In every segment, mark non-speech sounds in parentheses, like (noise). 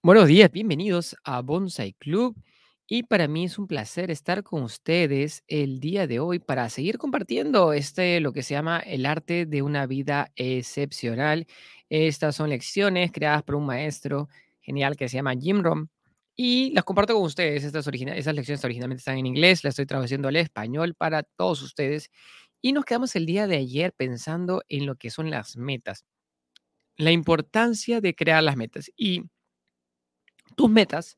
Buenos días, bienvenidos a Bonsai Club. Y para mí es un placer estar con ustedes el día de hoy para seguir compartiendo este, lo que se llama el arte de una vida excepcional. Estas son lecciones creadas por un maestro genial que se llama Jim Rohn y las comparto con ustedes. Estas esas lecciones originalmente están en inglés, las estoy traduciendo al español para todos ustedes. Y nos quedamos el día de ayer pensando en lo que son las metas, la importancia de crear las metas. Y tus metas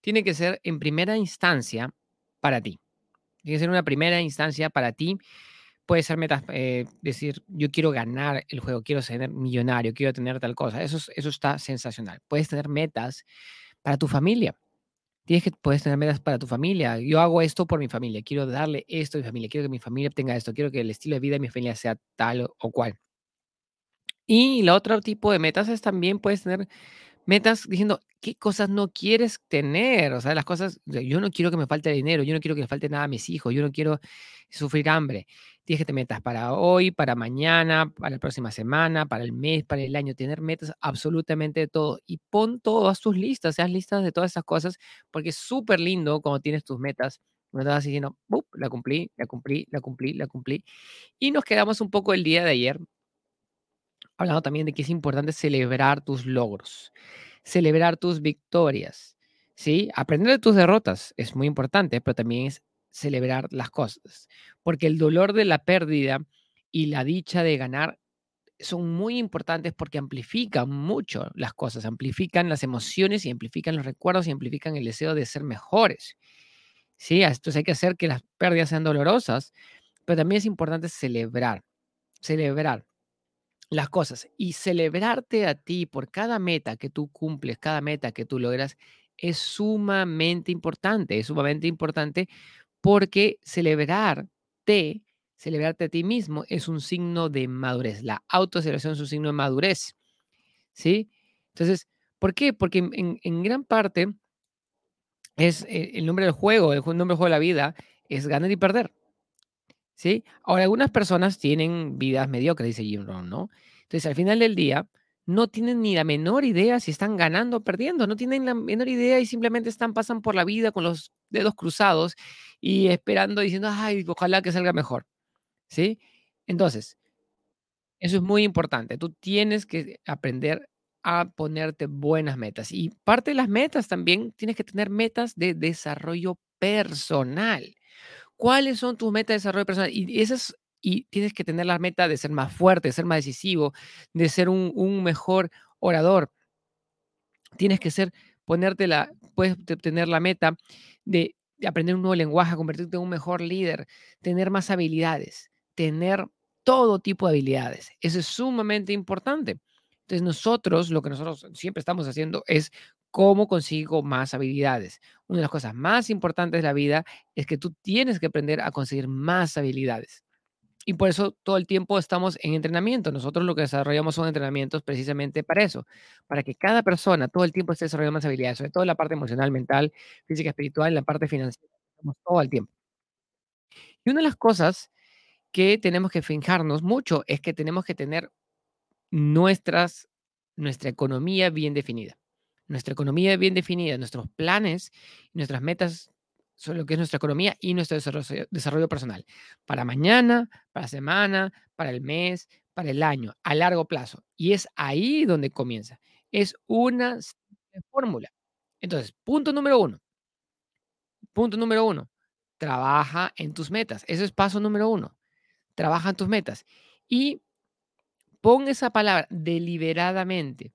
tienen que ser en primera instancia para ti. Tiene que ser una primera instancia para ti. Puede ser metas, eh, decir, yo quiero ganar el juego, quiero ser millonario, quiero tener tal cosa. Eso, es- eso está sensacional. Puedes tener metas para tu familia. Tienes que, puedes tener metas para tu familia. Yo hago esto por mi familia. Quiero darle esto a mi familia. Quiero que mi familia obtenga esto. Quiero que el estilo de vida de mi familia sea tal o, cual. Y la otro tipo de metas es también puedes tener Metas diciendo, ¿qué cosas no quieres tener? O sea, las cosas, yo no quiero que me falte dinero, yo no quiero que le falte nada a mis hijos, yo no quiero sufrir hambre. Tienes que tener metas para hoy, para mañana, para la próxima semana, para el mes, para el año, tener metas absolutamente de todo. Y pon todas tus listas, haz listas de todas esas cosas, porque es súper lindo cuando tienes tus metas. Cuando estás diciendo, "Bup, la cumplí, la cumplí, la cumplí, la cumplí. Y nos quedamos un poco el día de ayer hablando también de que es importante celebrar tus logros, celebrar tus victorias, ¿sí? Aprender de tus derrotas es muy importante, pero también es celebrar las cosas, porque el dolor de la pérdida y la dicha de ganar son muy importantes porque amplifican mucho las cosas, amplifican las emociones y amplifican los recuerdos y amplifican el deseo de ser mejores, ¿sí? Entonces hay que hacer que las pérdidas sean dolorosas, pero también es importante celebrar, celebrar las cosas y celebrarte a ti por cada meta que tú cumples, cada meta que tú logras, es sumamente importante, es sumamente importante porque celebrarte, celebrarte a ti mismo es un signo de madurez. La autocelebración es un signo de madurez, ¿sí? Entonces, ¿por qué? Porque en, en- gran parte es eh, el nombre del juego, el nombre del juego de la vida es ganar y perder. ¿Sí? Ahora, algunas personas tienen vidas mediocres, dice Jim Rohn, ¿no? Entonces, al final del día, no tienen ni la menor idea si están ganando o perdiendo, no tienen la menor idea y simplemente están, pasan por la vida con los dedos cruzados y esperando, diciendo, ay, ojalá que salga mejor, ¿sí? Entonces, eso es muy importante. Tú tienes que aprender a ponerte buenas metas. Y parte de las metas también tienes que tener metas de desarrollo personal. ¿Cuáles son tus metas de desarrollo personal? Y esas y tienes que tener la meta de ser más fuerte, de ser más decisivo, de ser un, mejor orador. Tienes que ser, la, puedes te- tener la meta de, de aprender un nuevo lenguaje, convertirte en un mejor líder, tener más habilidades, tener todo tipo de habilidades. Eso es sumamente importante. Entonces nosotros, lo que nosotros siempre estamos haciendo es cómo consigo más habilidades. Una de las cosas más importantes de la vida es que tú tienes que aprender a conseguir más habilidades. Y por eso todo el tiempo estamos en entrenamiento. Nosotros lo que desarrollamos son entrenamientos precisamente para eso, para que cada persona todo el tiempo esté desarrollando más habilidades, sobre todo en la parte emocional, mental, física, espiritual, en la parte financiera, todo el tiempo. Y una de las cosas que tenemos que fijarnos mucho es que tenemos que tener nuestras, nuestra economía bien definida. Nuestra economía bien definida, nuestros planes, nuestras metas sobre lo que es nuestra economía y nuestro desarrollo, personal. Para mañana, para semana, para el mes, para el año, a largo plazo. Y es ahí donde comienza. Es una fórmula. Entonces, punto número uno. Punto número uno. Trabaja en tus metas. Ese es paso número uno. Trabaja en tus metas. Y pon esa palabra deliberadamente.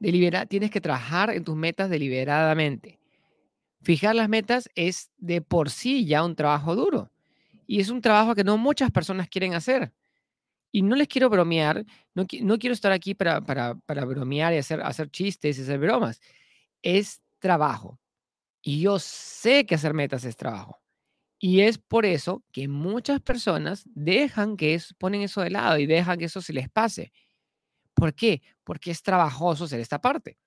Delibera, tienes que trabajar en tus metas deliberadamente. Fijar las metas es de por sí ya un trabajo duro. Y es un trabajo que no muchas personas quieren hacer. Y no les quiero bromear, no, no quiero estar aquí para, para, para bromear y hacer, hacer chistes y hacer bromas. Es trabajo. Y yo sé que hacer metas es trabajo. Y es por eso que muchas personas dejan que eso, ponen eso de lado y dejan que eso se les pase. ¿Por qué? Porque es trabajoso hacer esta parte.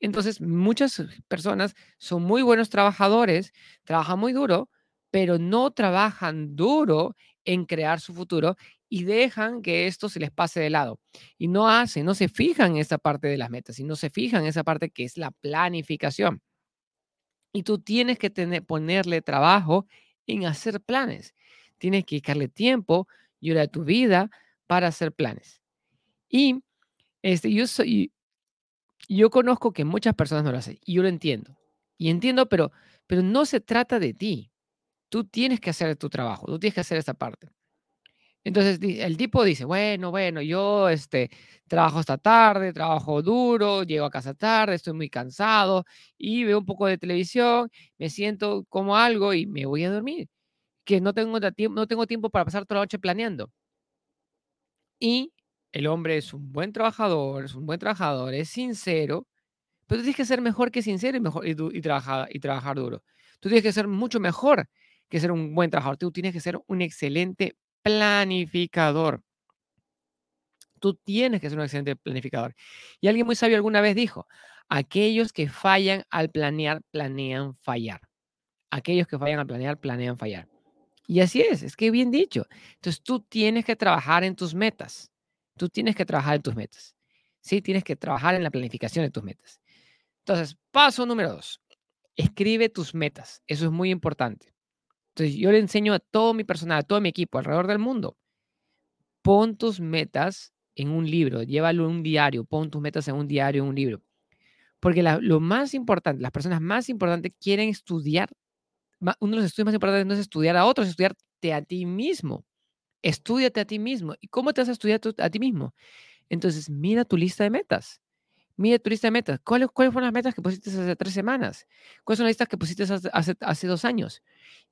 Entonces, muchas personas son muy buenos trabajadores, trabajan muy duro, pero no trabajan duro en crear su futuro y dejan que esto se les pase de lado. Y no hacen, no se fijan en esa parte de las metas y no se fijan en esa parte que es la planificación. Y tú tienes que tener, ponerle trabajo en hacer planes. Tienes que dedicarle tiempo y hora de tu vida para hacer planes. Y este, yo, soy, yo conozco que muchas personas no lo hacen y yo lo entiendo. Y entiendo, pero, pero no se trata de ti. Tú tienes que hacer tu trabajo, tú tienes que hacer esa parte. Entonces el tipo dice, bueno, bueno, yo este, trabajo hasta tarde, trabajo duro, llego a casa tarde, estoy muy cansado y veo un poco de televisión, me siento como algo y me voy a dormir, que no tengo, no tengo tiempo para pasar toda la noche planeando. Y el hombre es un buen trabajador, es un buen trabajador, es sincero, pero tienes que ser mejor que sincero y, y, trabajar, y trabajar duro. Tú tienes que ser mucho mejor que ser un buen trabajador. Tú tienes que ser un excelente planificador. Tú tienes que ser un excelente planificador. Y alguien muy sabio alguna vez dijo, aquellos que fallan al planear, planean fallar. Aquellos que fallan al planear, planean fallar. Y así es, es que bien dicho. Entonces tú tienes que trabajar en tus metas. Tú tienes que trabajar en tus metas. Sí, tienes que trabajar en la planificación de tus metas. Entonces, paso número dos. Escribe tus metas. Eso es muy importante. Entonces, yo le enseño a todo mi personal, a todo mi equipo alrededor del mundo, pon tus metas en un libro, llévalo en un diario, pon tus metas en un diario, en un libro. Porque lo más importante, las personas más importantes quieren estudiar, uno de los estudios más importantes no es estudiar a otros, es estudiarte a ti mismo. Estudiate a ti mismo. ¿Y cómo te vas a estudiar a ti mismo? Entonces, mira tu lista de metas. Mira tu lista de metas. ¿Cuáles, ¿Cuáles fueron las metas que pusiste hace tres semanas? ¿Cuáles son las listas que pusiste hace dos años?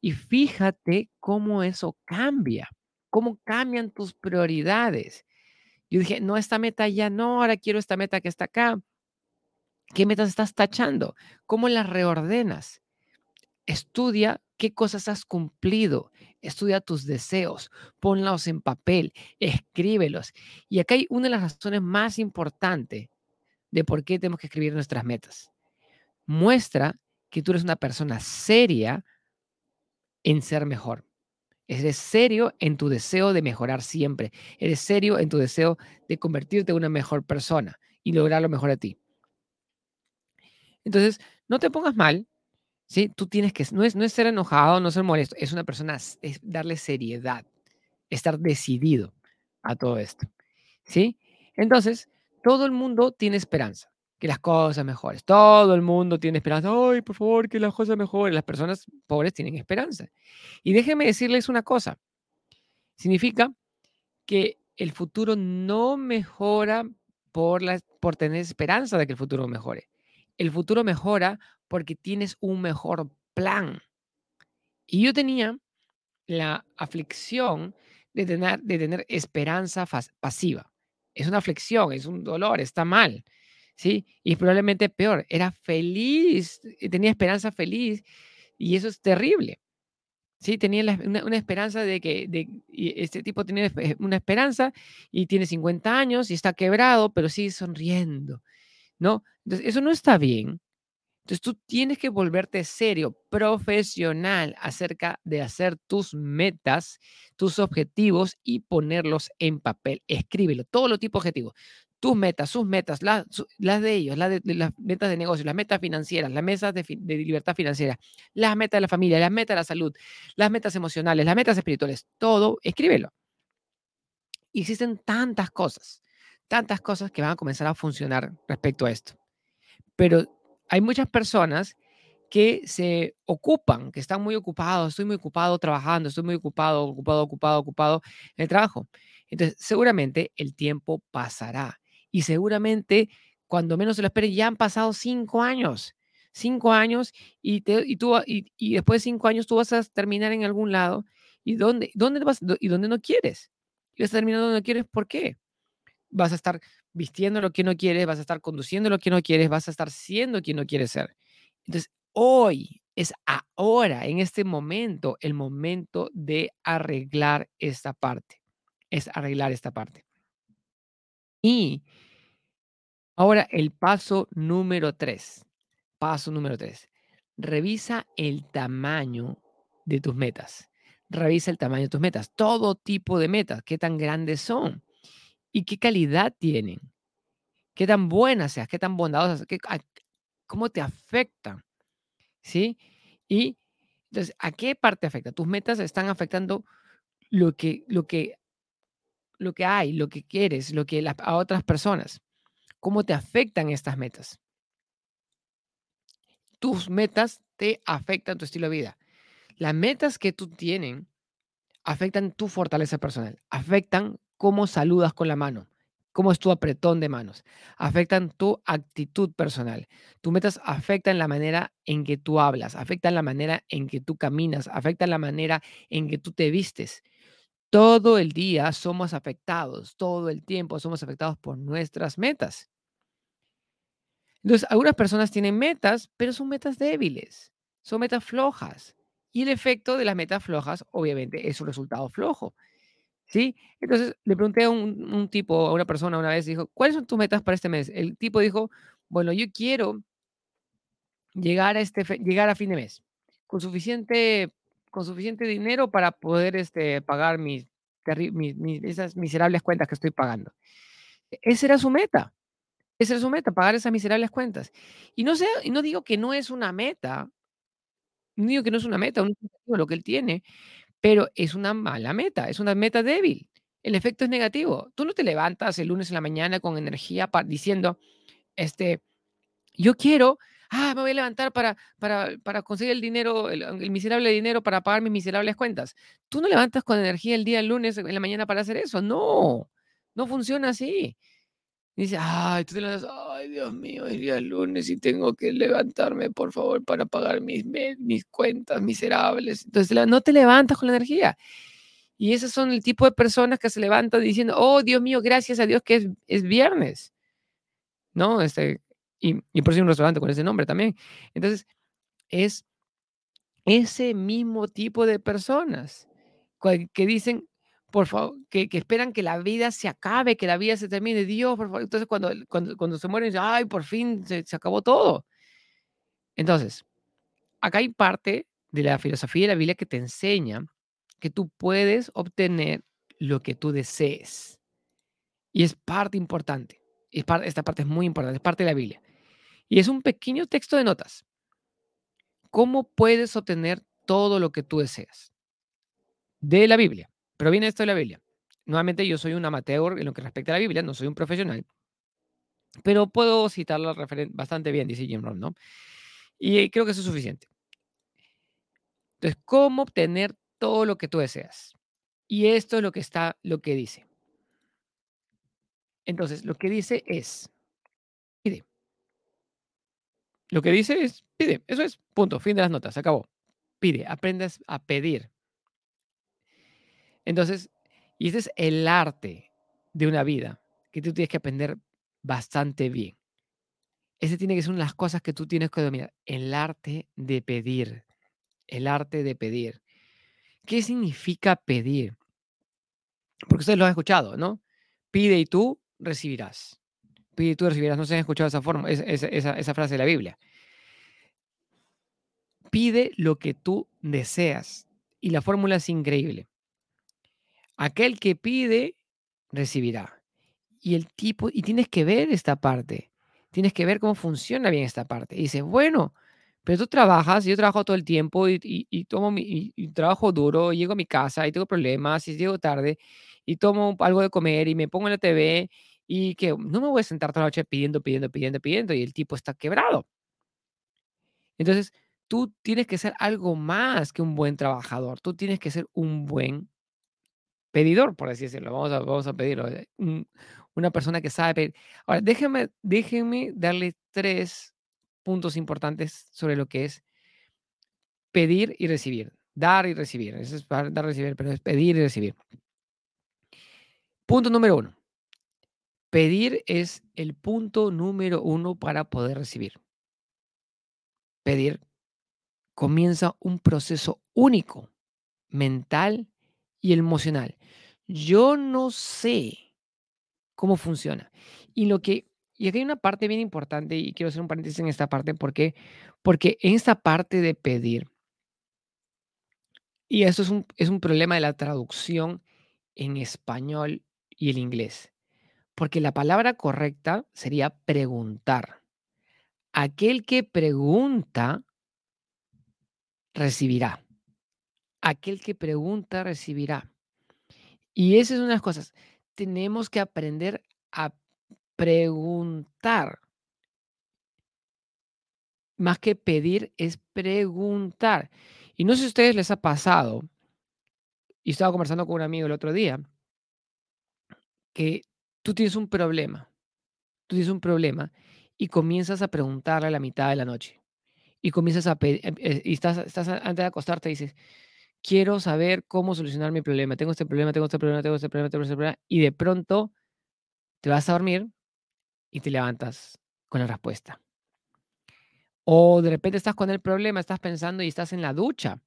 Y fíjate cómo eso cambia, cómo cambian tus prioridades. Yo dije, no, esta meta ya no, ahora quiero esta meta que está acá. ¿Qué metas estás tachando? ¿Cómo las reordenas? Estudia qué cosas has cumplido. Estudia tus deseos, ponlos en papel, escríbelos. Y acá hay una de las razones más importantes de por qué tenemos que escribir nuestras metas. Muestra que tú eres una persona seria en ser mejor. Eres serio en tu deseo de mejorar siempre. Eres serio en tu deseo de convertirte en una mejor persona y lograr lo mejor a ti. Entonces, no te pongas mal, ¿sí? Tú tienes que, no es, no ser enojado, no ser molesto, es una persona, es darle seriedad, estar decidido a todo esto, ¿sí? Entonces, todo el mundo tiene esperanza que las cosas mejoren. Todo el mundo tiene esperanza. Ay, por favor, que las cosas mejoren. Las personas pobres tienen esperanza. Y déjenme decirles una cosa. Significa que el futuro no mejora por, la, por tener esperanza de que el futuro mejore. El futuro mejora porque tienes un mejor plan. Y yo tenía la aflicción de tener, de tener esperanza pasiva. Es una aflicción, es un dolor, está mal. ¿sí? Y probablemente peor, era feliz, eh, tenía esperanza feliz y eso es terrible. Sí, tenía una, esperanza de que de, este tipo tiene una esperanza y tiene 50 años y está quebrado, pero sigue sonriendo, ¿no? Entonces, eso no está bien. Entonces, tú tienes que volverte serio, profesional acerca de hacer tus metas, tus objetivos y ponerlos en papel. Escríbelo, todo lo tipo de objetivos tus metas, sus metas, las, de ellos, las, de, las metas de negocio, las metas financieras, las metas de, libertad financiera, las metas de la familia, las metas de la salud, las metas emocionales, las metas espirituales, todo, escríbelo. existen tantas cosas, tantas cosas que van a comenzar a funcionar respecto a esto. Pero hay muchas personas que se ocupan, que están muy ocupados, estoy muy ocupado trabajando, estoy muy ocupado, ocupado, ocupado, ocupado en el trabajo. Entonces, seguramente el tiempo pasará y seguramente cuando menos se lo espere ya han pasado cinco años. Cinco años y, te, y, tú, y, después de cinco años tú vas a terminar en algún lado y dónde, dónde vas y dónde no quieres. Y vas a terminar donde no quieres, ¿por qué? Vas a estar vistiendo lo que no quieres, vas a estar conduciendo lo que no quieres, vas a estar siendo quien no quieres ser. Entonces, hoy es ahora, en este momento, el momento de arreglar esta parte. Es arreglar esta parte. Y ahora el paso número tres. Paso número tres. Revisa el tamaño de tus metas. revisa el tamaño de tus metas. Todo tipo de metas, qué tan grandes son y qué calidad tienen, qué tan buenas seas, qué tan bondadosas, qué, cómo te afectan, ¿sí? Y entonces, ¿a qué parte afecta? Tus metas están afectando lo que, lo que, lo que hay, lo que quieres, lo que a otras personas. ¿Cómo te afectan estas metas? Tus metas te afectan tu estilo de vida. Las metas que tú tienes afectan tu fortaleza personal, afectan cómo saludas con la mano, cómo es tu apretón de manos, afectan tu actitud personal. Tus metas afectan la manera en que tú hablas, afectan la manera en que tú caminas, afectan la manera en que tú te vistes. Todo el día somos afectados, todo el tiempo somos afectados por nuestras metas. Entonces, algunas personas tienen metas, pero son metas débiles, son metas flojas. Y el efecto de las metas flojas, obviamente, es un resultado flojo. ¿Sí? Entonces le pregunté a un, un tipo, a una persona una vez, dijo, ¿cuáles son tus metas para este mes? El tipo dijo, bueno, yo quiero llegar a, este, llegar a fin de mes con suficiente, con suficiente dinero para poder este, pagar mis, mis, mis- esas miserables cuentas que estoy pagando. E- Esa era su meta, esa era su meta, pagar esas miserables cuentas. Y no sé, no digo que no es una meta, no digo que no es una meta, un objetivo lo que él tiene, Pero es una mala meta, es una meta débil. El efecto es negativo. Tú no te levantas el lunes en la mañana con energía diciendo, este, yo quiero, ah, me voy a levantar para, para, para conseguir el dinero, el, el miserable dinero para pagar mis miserables cuentas. Tú no levantas con energía el día lunes en la mañana para hacer eso. No, no funciona así. Dice, ay, tú te levantas, ay, Dios mío, el día lunes y tengo que levantarme, por favor, para pagar mis, mis cuentas miserables. Entonces, no te levantas con la energía. Y esos son el tipo de personas que se levantan diciendo, oh, Dios mío, gracias a Dios que es, es viernes, ¿no? Este, y, y por hay un restaurante con ese nombre también. Entonces, es ese mismo tipo de personas que dicen, por favor, que, que esperan que la vida se acabe, que la vida se termine. Dios, por favor. Entonces, cuando, cuando, cuando se mueren, dicen, ay, por fin se, se acabó todo. Entonces, acá hay parte de la filosofía de la Biblia que te enseña que tú puedes obtener lo que tú desees. Y es parte importante. Es par- esta parte es muy importante, es parte de la Biblia. Y es un pequeño texto de notas. ¿Cómo puedes obtener todo lo que tú deseas? De la Biblia. Pero viene esto de la Biblia. Nuevamente, yo soy un amateur en lo que respecta a la Biblia, no soy un profesional, pero puedo citarla bastante bien, dice Jim Rohn, ¿no? Y creo que eso es suficiente. Entonces, ¿cómo obtener todo lo que tú deseas? Y esto es lo que está, lo que dice. Entonces, lo que dice es, pide. Lo que dice es, pide. Eso es, punto, fin de las notas, acabó. Pide, aprendes a pedir. Entonces, y ese es el arte de una vida que tú tienes que aprender bastante bien. Ese tiene que ser una de las cosas que tú tienes que dominar, el arte de pedir, el arte de pedir. ¿Qué significa pedir? Porque ustedes lo han escuchado, ¿no? Pide y tú recibirás. Pide y tú recibirás. No se han escuchado esa forma, esa frase de la Biblia. Pide lo que tú deseas. Y la fórmula es increíble. Aquel que pide, recibirá. Y el tipo, y tienes que ver esta parte. Tienes que ver cómo funciona bien esta parte. Y dices, bueno, pero tú trabajas, yo trabajo todo el tiempo y, y- tomo mi, y, y trabajo duro, llego a mi casa y tengo problemas, y llego tarde, y tomo algo de comer y me pongo en la TV y que no me voy a sentar toda la noche pidiendo, pidiendo, pidiendo, pidiendo, y el tipo está quebrado. Entonces, tú tienes que ser algo más que un buen trabajador. Tú tienes que ser un buen pedidor, por así decirlo. Vamos a, vamos a pedirlo. eh, un- una persona que sabe pedir. Ahora, déjenme, darle tres puntos importantes sobre lo que es pedir y recibir. Dar y recibir. Eso es dar y recibir, pero es pedir y recibir. Punto número uno. Pedir es el punto número uno para poder recibir. Pedir comienza un proceso único, mental y emocional. Yo no sé cómo funciona. Y lo que y aquí hay una parte bien importante y quiero hacer un paréntesis en esta parte, ¿por qué? Porque en esta parte de pedir Y eso es un, es un problema de la traducción en español y el inglés. Porque la palabra correcta sería preguntar. Aquel que pregunta recibirá. Aquel que pregunta recibirá. Y esa es una de las cosas. Tenemos que aprender a preguntar. Más que pedir es preguntar. Y no sé si a ustedes les ha pasado, y estaba conversando con un amigo el otro día, que tú tienes un problema, tú tienes un problema y comienzas a preguntarle a la mitad de la noche. Y comienzas a pedir, em, eh, y estás, estás antes de acostarte, dices, quiero saber cómo solucionar mi problema. Tengo este problema, tengo este problema, tengo este problema, tengo este problema. Y de pronto te vas a dormir y te levantas con la respuesta. O de repente estás con el problema, estás pensando y estás en la ducha.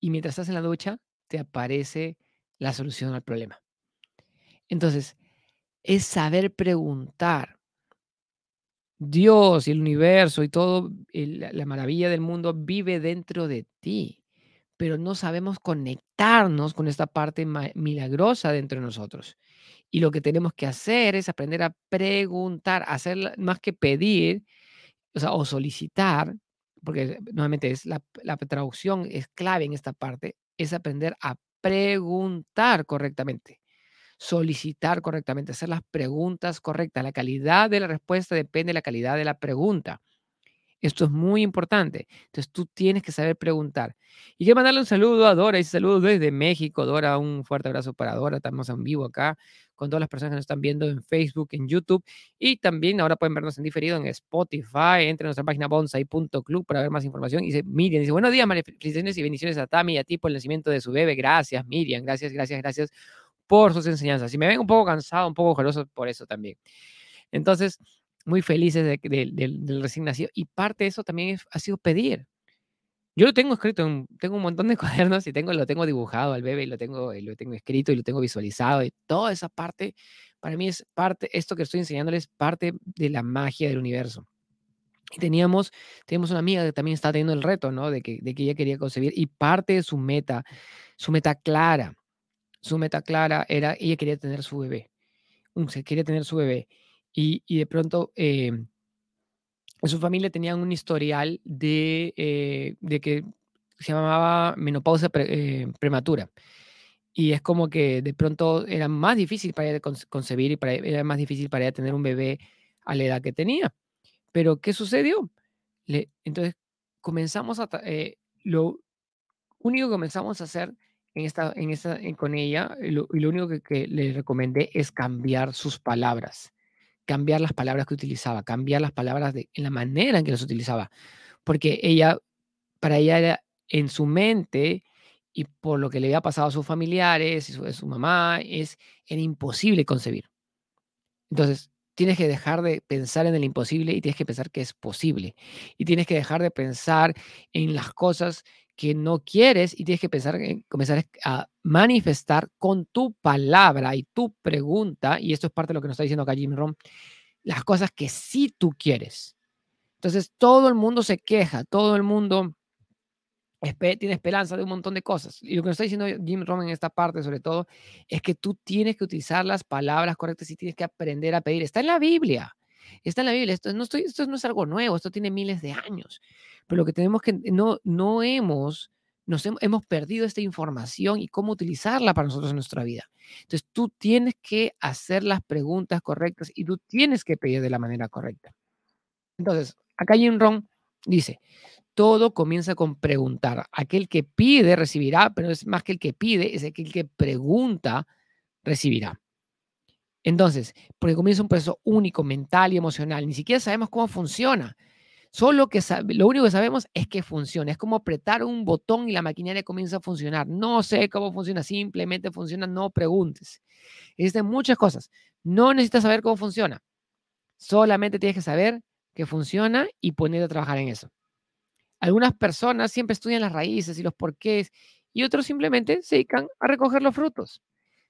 Y mientras estás en la ducha, te aparece la solución al problema. Entonces, es saber preguntar. Dios y el universo y todo, la maravilla del mundo vive dentro de ti, pero no sabemos conectarnos con esta parte milagrosa dentro de nosotros. Y lo que tenemos que hacer es aprender a preguntar, hacer más que pedir, o solicitar, porque nuevamente es la, la traducción es clave en esta parte, es aprender a preguntar correctamente, solicitar correctamente, hacer las preguntas correctas. La calidad de la respuesta depende de la calidad de la pregunta. Esto es muy importante. Entonces tú tienes que saber preguntar. Y quiero mandarle un saludo a Dora, y saludo desde México. Dora, un fuerte abrazo para Dora. Estamos en vivo acá con todas las personas que nos están viendo en Facebook, en YouTube. Y también ahora pueden vernos en diferido en Spotify. Entre a nuestra página bonsai.club para ver más información. Y dice Miriam, dice, buenos días, felicitaciones y bendiciones a Tami y a ti por el nacimiento de su bebé. Gracias, Miriam. Gracias, gracias, gracias por sus enseñanzas. Y me ven un poco cansado, un poco jaloso por eso también. Entonces, muy felices de, del recién nacido. Y parte de eso también ha sido pedir. Yo lo tengo escrito, tengo un montón de (laughs) cuadernos y tengo, lo tengo dibujado al bebé y lo tengo, lo tengo escrito y lo tengo visualizado. Y toda esa parte, para mí es parte, esto que estoy enseñándoles, parte de la magia del universo. Y teníamos, teníamos una amiga que también está teniendo el reto, ¿no? De que, de que ella quería concebir y parte de su meta, su meta clara, su meta clara era, ella quería tener su bebé, se quería tener su bebé. Y, de pronto em, en su familia tenían un historial de, eh, de que se llamaba menopausia eh, prematura. Y es como que de pronto era más difícil para ella concebir y para, era más difícil para ella tener un bebé a la edad que tenía. Pero ¿qué sucedió? Le, entonces comenzamos a... Eh, lo único que comenzamos a hacer en esta, en esta, con ella, y lo, lo único que, que, le recomendé es cambiar sus palabras cambiar las palabras que utilizaba, cambiar las palabras de, en la manera en que las utilizaba, porque ella, para ella era en su mente y por lo que le había pasado a sus familiares y su, a su mamá, es, era imposible concebir. Entonces, tienes que dejar de pensar en el imposible y tienes que pensar que es posible. Y tienes que dejar de pensar en las cosas que no quieres y tienes que pensar en comenzar a manifestar con tu palabra y tu pregunta, y esto es parte de lo que nos está diciendo acá Jim Rom, las cosas que sí tú quieres. Entonces, todo el mundo se queja, todo el mundo tiene esperanza de un montón de cosas. Y lo que nos está diciendo Jim Rom en esta parte, sobre todo, es que tú tienes que utilizar las palabras correctas y tienes que aprender a pedir. Está en la Biblia. Está en la Biblia. Esto no, es algo nuevo, esto tiene miles de años. Pero lo que tenemos que, no, no hemos, nos hemos, perdido esta información y cómo utilizarla para nosotros en nuestra vida. Entonces tú tienes que hacer las preguntas correctas y tú tienes que pedir de la manera correcta. Entonces, acá Jim Ron dice, todo comienza con preguntar. Aquel que pide recibirá, pero es más que el que pide, es aquel que pregunta recibirá. Entonces, porque comienza un proceso único, mental y emocional. Ni siquiera sabemos cómo funciona. Solo que lo único que sabemos es que funciona. Es como apretar un botón y la maquinaria comienza a funcionar. No sé cómo funciona, simplemente funciona, no preguntes. Existen muchas cosas. No necesitas saber cómo funciona. Solamente tienes que saber que funciona y ponerte a trabajar en eso. Algunas personas siempre estudian las raíces y los porqués y otros simplemente se dedican a recoger los frutos.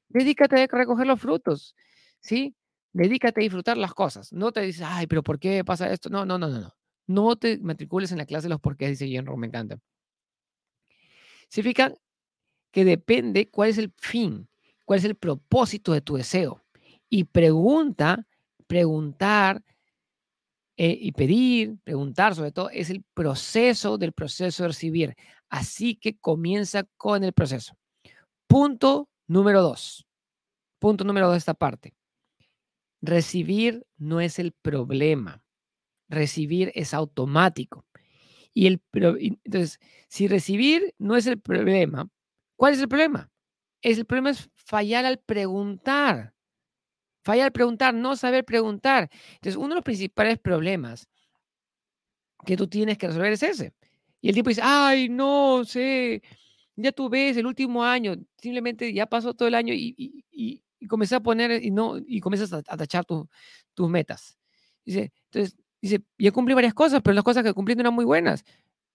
Dedícate a recoger los frutos, ¿sí? Dedícate a disfrutar las cosas. No te dices, ay, pero ¿por qué pasa esto? No, no, no, no, no. No te matricules en la clase de los porqués, dice Jenro, me encanta. Significa que depende cuál es el fin, cuál es el propósito de tu deseo. Y pregunta, preguntar eh, y pedir, preguntar sobre todo, es el proceso del proceso de recibir. Así que comienza con el proceso. Punto número dos. Punto número dos de esta parte. Recibir no es el problema. Recibir es automático. Y el, entonces, si recibir no es el problema, ¿cuál es el problema? Es, el problema es fallar al preguntar. Fallar al preguntar, no saber preguntar. Entonces, uno de los principales problemas que tú tienes que resolver es ese. Y el tipo dice, ay, no sé, ya tú ves el último año, simplemente ya pasó todo el año y, y, y, comencé a poner y no y comienzas a, tachar tus metas. Dice, entonces, dice, ya cumplí varias cosas, pero las cosas que cumplí no eran muy buenas.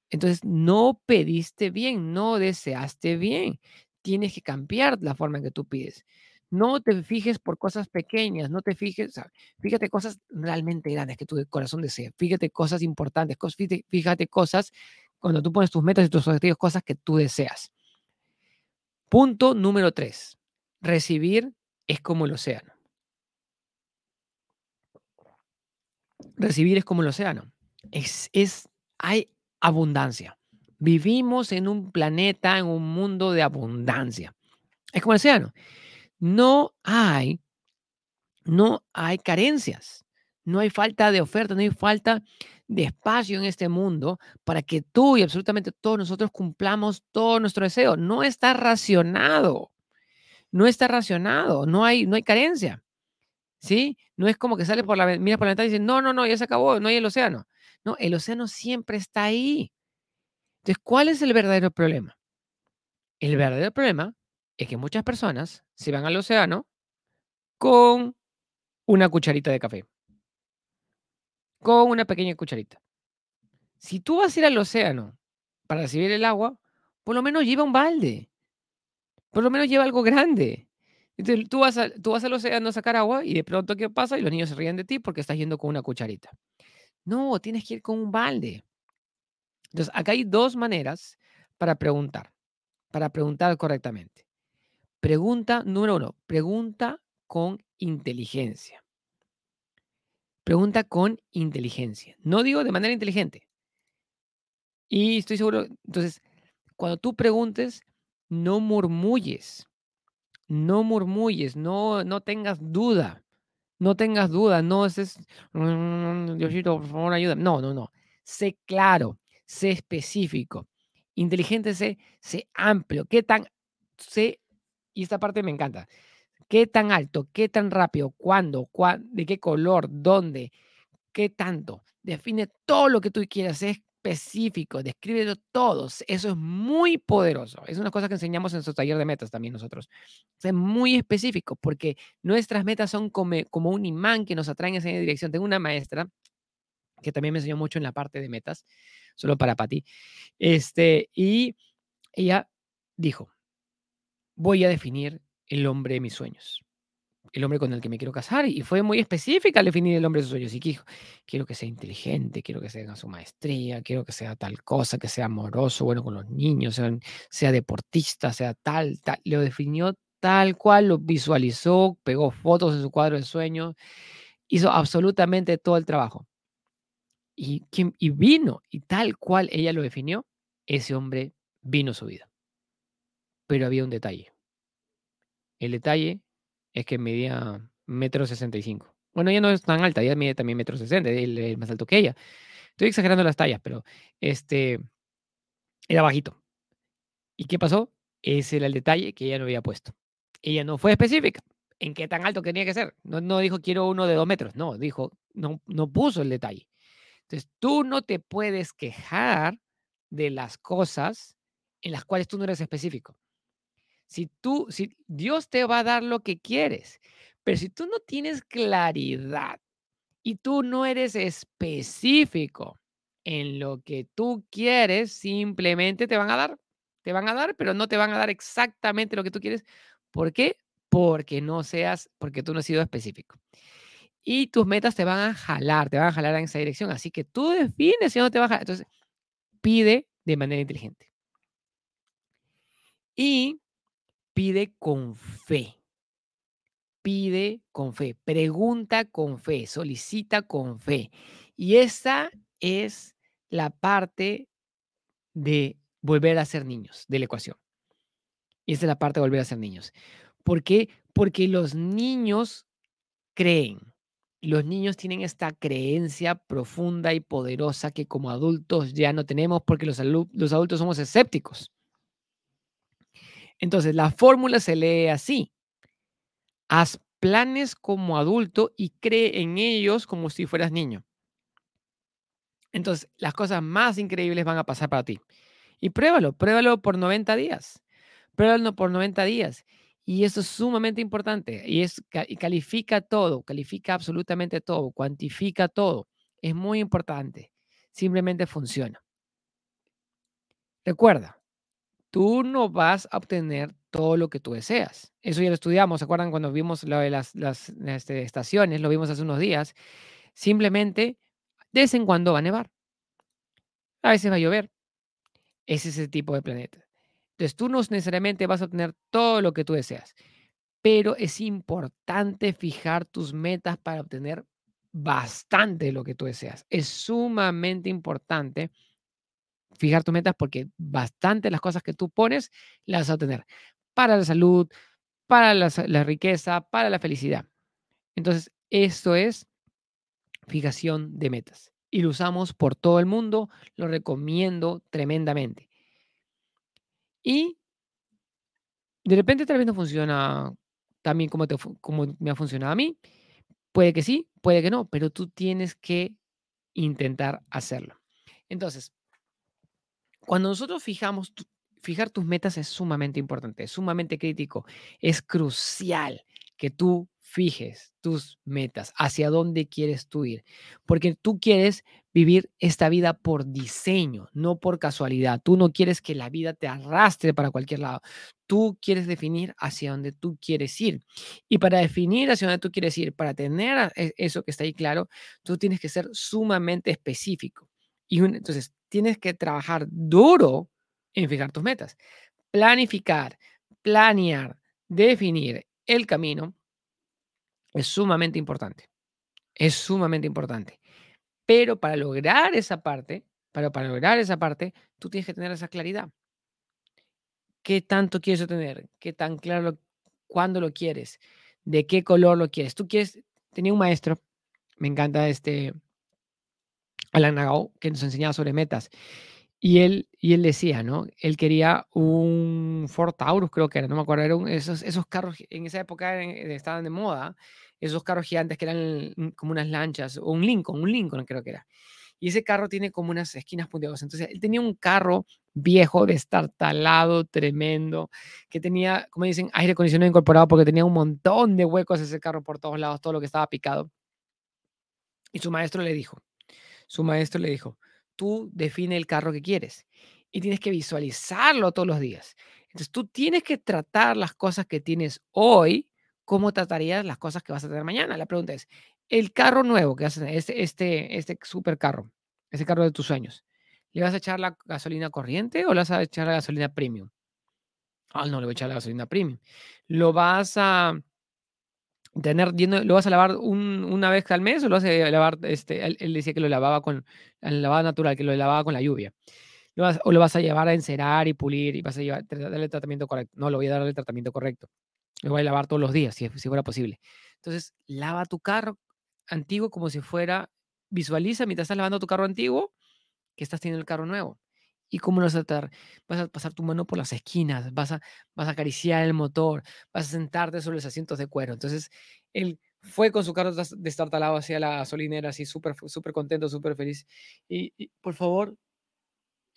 Entonces, no pediste bien, no deseaste bien. Tienes que cambiar la forma en que tú pides. No te fijes por cosas pequeñas, no te fijes, fíjate cosas realmente grandes que tu corazón desea. Fíjate cosas importantes, fíjate cosas cuando tú pones tus metas y tus objetivos, cosas que tú deseas. Punto número tres. Recibir es como el océano. Recibir es como el océano. Es, es, hay abundancia. Vivimos en un planeta, en un mundo de abundancia. Es como el océano no hay, no hay carencias, no hay falta de oferta, no hay falta de espacio en este mundo para que tú y absolutamente todos nosotros cumplamos todo nuestro deseo. No está racionado, no está racionado, no hay, no hay carencia. ¿Sí? No es como que sales por la, miras por la ventana y dices, no, no, no, ya se acabó, no hay el océano. No, el océano siempre está ahí. Entonces, ¿cuál es el verdadero problema? El verdadero problema es que muchas personas se van al océano con una cucharita de café. Con una pequeña cucharita. Si tú vas a ir al océano para recibir el agua, por lo menos lleva un balde. Por lo menos lleva algo grande. Entonces tú vas, tú vas al océano a sacar agua y de pronto, ¿qué pasa? Y los niños se ríen de ti porque estás yendo con una cucharita. No, tienes que ir con un balde. Entonces, acá hay dos maneras para preguntar, para preguntar correctamente. Pregunta número uno, pregunta con inteligencia. Pregunta con inteligencia. No digo de manera inteligente. Y estoy seguro, entonces, cuando tú preguntes, no murmulles. No murmulles, no, no tengas duda. No tengas duda, no es, mm, Diosito, por favor, ayuda. No, no, no. Sé claro, sé específico. Inteligente, sé, sé amplio. ¿Qué tan? Sé y esta parte me encanta. ¿Qué tan alto? ¿Qué tan rápido? ¿Cuándo? ¿De qué color? ¿Dónde? ¿Qué tanto? Define todo lo que tú quieras, es específico, descríbelo todo. Eso es muy poderoso. Es una cosa que enseñamos en su taller de metas también nosotros. Es muy específico porque nuestras metas son como, como un imán que nos atraen en esa dirección. Tengo una maestra que también me enseñó mucho en la parte de metas, solo para Pati. Este, y ella dijo, voy a definir el hombre de mis sueños, el hombre con el que me quiero casar. Y fue muy específica al definir el hombre de sus sueños. Y dijo, quiero que sea inteligente, quiero que tenga su maestría, quiero que sea tal cosa, que sea amoroso, bueno con los niños, sea, sea deportista, sea tal, tal. Lo definió tal cual, lo visualizó, pegó fotos en su cuadro de sueños, hizo absolutamente todo el trabajo. Y, y vino, y tal cual ella lo definió, ese hombre vino a su vida pero había un detalle. El detalle es que medía metro sesenta y cinco. Bueno, ella no es tan alta, ella mide también metro sesenta, él es más alto que ella. Estoy exagerando las tallas, pero este era bajito. ¿Y qué pasó? Ese era el detalle que ella no había puesto. Ella no fue específica en qué tan alto tenía que ser. No, no dijo quiero uno de dos metros. No, dijo, no, no puso el detalle. Entonces, tú no te puedes quejar de las cosas en las cuales tú no eres específico. Si tú, si Dios te va a dar lo que quieres, pero si tú no tienes claridad y tú no eres específico en lo que tú quieres, simplemente te van a dar, te van a dar, pero no te van a dar exactamente lo que tú quieres. ¿Por qué? Porque no seas, porque tú no has sido específico. Y tus metas te van a jalar, te van a jalar en esa dirección. Así que tú defines si no te va a jalar. Entonces, pide de manera inteligente. Y pide con fe. Pide con fe, pregunta con fe, solicita con fe. Y esa es la parte de volver a ser niños de la ecuación. Y esa es la parte de volver a ser niños. ¿Por qué? Porque los niños creen. Los niños tienen esta creencia profunda y poderosa que como adultos ya no tenemos porque los, los adultos somos escépticos. Entonces, la fórmula se lee así. Haz planes como adulto y cree en ellos como si fueras niño. Entonces, las cosas más increíbles van a pasar para ti. Y pruébalo, pruébalo por 90 días. Pruébalo por 90 días. Y eso es sumamente importante. Y, es, y califica todo, califica absolutamente todo, cuantifica todo. Es muy importante. Simplemente funciona. Recuerda, tú no vas a obtener todo lo que tú deseas. Eso ya lo estudiamos, ¿se acuerdan cuando vimos lo de las, este, estaciones? Lo vimos hace unos días. Simplemente, de vez en cuando va a nevar. A veces va a llover. Es ese tipo de planeta. Entonces, tú no necesariamente vas a obtener todo lo que tú deseas, pero es importante fijar tus metas para obtener bastante de lo que tú deseas. Es sumamente importante fijar tus metas porque bastante las cosas que tú pones las vas a obtener para la salud, para la, riqueza, para la felicidad. Entonces, esto es fijación de metas y lo usamos por todo el mundo, lo recomiendo tremendamente. Y de repente tal vez no funciona también como, como me ha funcionado a mí. Puede que sí, puede que no, pero tú tienes que intentar hacerlo. Entonces, cuando nosotros fijamos, fijar tus metas es sumamente importante, es sumamente crítico, es crucial que tú fijes tus metas, hacia dónde quieres tú ir, porque tú quieres vivir esta vida por diseño, no por casualidad. Tú no quieres que la vida te arrastre para cualquier lado. Tú quieres definir hacia dónde tú quieres ir. Y para definir hacia dónde tú quieres ir, para tener e, eso que está ahí claro, tú tienes que ser sumamente específico. Y entonces tienes que trabajar duro en fijar tus metas. Planificar, planear, definir el camino es sumamente importante. Es sumamente importante. Pero para lograr esa parte, para, para lograr esa parte, tú tienes que tener esa claridad. ¿Qué tanto quieres tener? ¿Qué tan claro, cuándo lo quieres? ¿De qué color lo quieres? Tú quieres, tenía un maestro, me encanta este, Alan Nagao, que nos enseñaba sobre metas. Y él, y él decía, ¿no? Él quería un Ford Taurus, creo que era, no me acuerdo, eran esos, esos carros en esa época estaban de moda, esos carros gigantes que eran mm, como unas lanchas, o un Lincoln, un Lincoln creo que era. Y ese carro tiene como unas esquinas puntiagudas. Entonces, él tenía un carro viejo, destartalado, tremendo, que tenía, como dicen, aire acondicionado incorporado porque tenía un montón de huecos ese carro por todos lados, todo lo que estaba picado. Y su maestro le dijo, su maestro le dijo, tú define el carro que quieres y tienes que visualizarlo todos los días. Entonces, tú tienes que tratar las cosas que tienes hoy ¿cómo tratarías las cosas que vas a tener mañana? La pregunta es, el carro nuevo que vas a tener, este, este, este super carro, ese carro de tus sueños, ¿le vas a echar la gasolina corriente o le vas a echar la gasolina premium? Ah, no, le voy a echar la gasolina premium. ¿Lo vas a tener, lo vas a lavar una vez al mes o lo vas a lavar, este, él, decía que lo lavaba con, el lavado natural, que lo lavaba con la lluvia. o lo vas a llevar a encerar y pulir y vas a llevar, darle el tratamiento correcto. No, lo voy a darle el tratamiento correcto. Lo voy a lavar todos los días, si, si fuera posible. Entonces, lava tu carro antiguo como si fuera, visualiza mientras estás lavando tu carro antiguo, que estás teniendo el carro nuevo. ¿Y cómo lo vas a tratar? Vas a pasar tu mano por las esquinas, vas a, vas a acariciar el motor, vas a sentarte sobre los asientos de cuero. Entonces, él fue con su carro destartalado hacia la gasolinera, así súper súper contento, súper feliz. Y, y, por favor,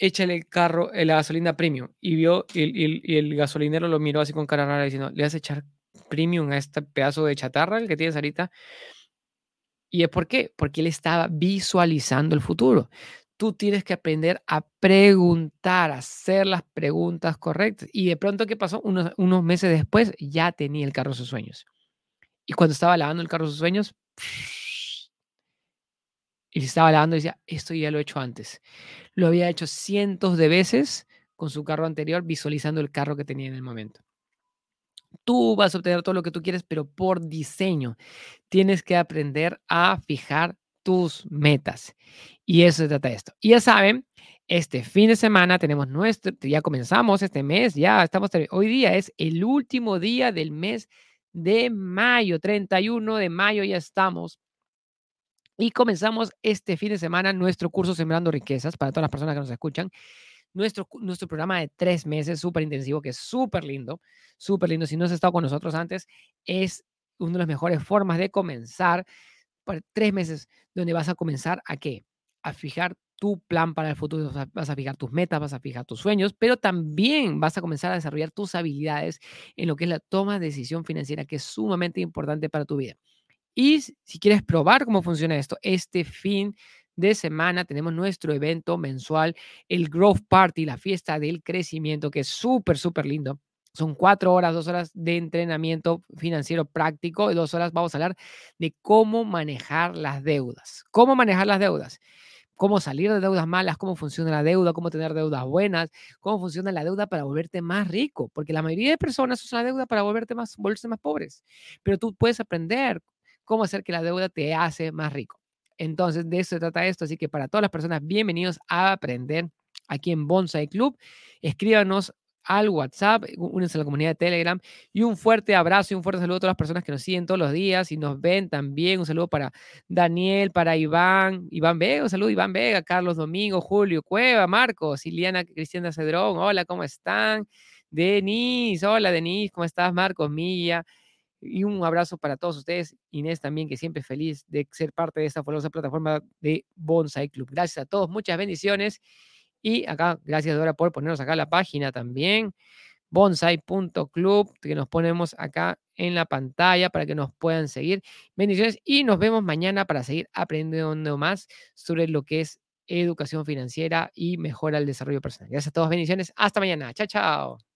échale el carro, eh, la gasolina premium. Y vio, y, el gasolinero lo miró así con cara rara diciendo, ¿le vas a echar premium a este pedazo de chatarra el que tienes ahorita? ¿Y es por qué? Porque él estaba visualizando el futuro. Tú tienes que aprender a preguntar, a hacer las preguntas correctas. Y de pronto, ¿qué pasó? Unos, unos meses después ya tenía el carro de sus sueños. Y cuando estaba lavando el carro de sus sueños, y estaba lavando decía, esto ya lo he hecho antes. Lo había hecho cientos de veces con su carro anterior, visualizando el carro que tenía en el momento. Tú vas a obtener todo lo que tú quieres, pero por diseño. Tienes que aprender a fijar tus metas. Y eso se trata de esto. Y ya saben, este fin de semana tenemos nuestro, ya comenzamos este mes, ya estamos, hoy día es el último día del mes de mayo, 31 de mayo ya estamos. Y comenzamos este fin de semana nuestro curso Sembrando Riquezas para todas las personas que nos escuchan. Nuestro, nuestro programa de tres meses, súper intensivo, que es súper lindo, súper lindo. Si no has estado con nosotros antes, es una de las mejores formas de comenzar tres meses, donde vas a comenzar a qué? A fijar tu plan para el futuro, vas a fijar tus metas, vas a fijar tus sueños, pero también vas a comenzar a desarrollar tus habilidades en lo que es la toma de decisión financiera, que es sumamente importante para tu vida. Y si quieres probar cómo funciona esto, este fin de semana tenemos nuestro evento mensual, el Growth Party, la fiesta del crecimiento, que es súper, súper lindo. Son cuatro horas, dos horas de entrenamiento financiero práctico y dos horas vamos a hablar de cómo manejar las deudas. ¿Cómo manejar las deudas? cómo salir de deudas malas, cómo funciona la deuda, cómo tener deudas buenas, cómo funciona la deuda para volverte más rico, porque la mayoría de personas usan la deuda para volverte más, volverse más pobres, pero tú puedes aprender cómo hacer que la deuda te hace más rico. Entonces, de eso se trata esto, así que para todas las personas, bienvenidos a aprender aquí en Bonsai Club. Escríbanos al WhatsApp, únense a la comunidad de Telegram y un fuerte abrazo y un fuerte saludo a todas las personas que nos siguen todos los días y nos ven también. Un saludo para Daniel, para Iván, Iván Vega, un saludo Iván Vega, Carlos Domingo, Julio Cueva, Marcos, Iliana Cristiana Cedrón, hola, ¿cómo están? Denise, hola Denise, ¿cómo estás? Marcos Milla. Y un abrazo para todos ustedes. Inés también, que siempre feliz de ser parte de esta famosa plataforma de Bonsai Club. Gracias a todos, muchas bendiciones. Y acá, gracias Dora por ponernos acá la página también, bonsai.club, que nos ponemos acá en la pantalla para que nos puedan seguir. Bendiciones y nos vemos mañana para seguir aprendiendo más sobre lo que es educación financiera y mejora el desarrollo personal. Gracias a todos, bendiciones. Hasta mañana. Chao, chao.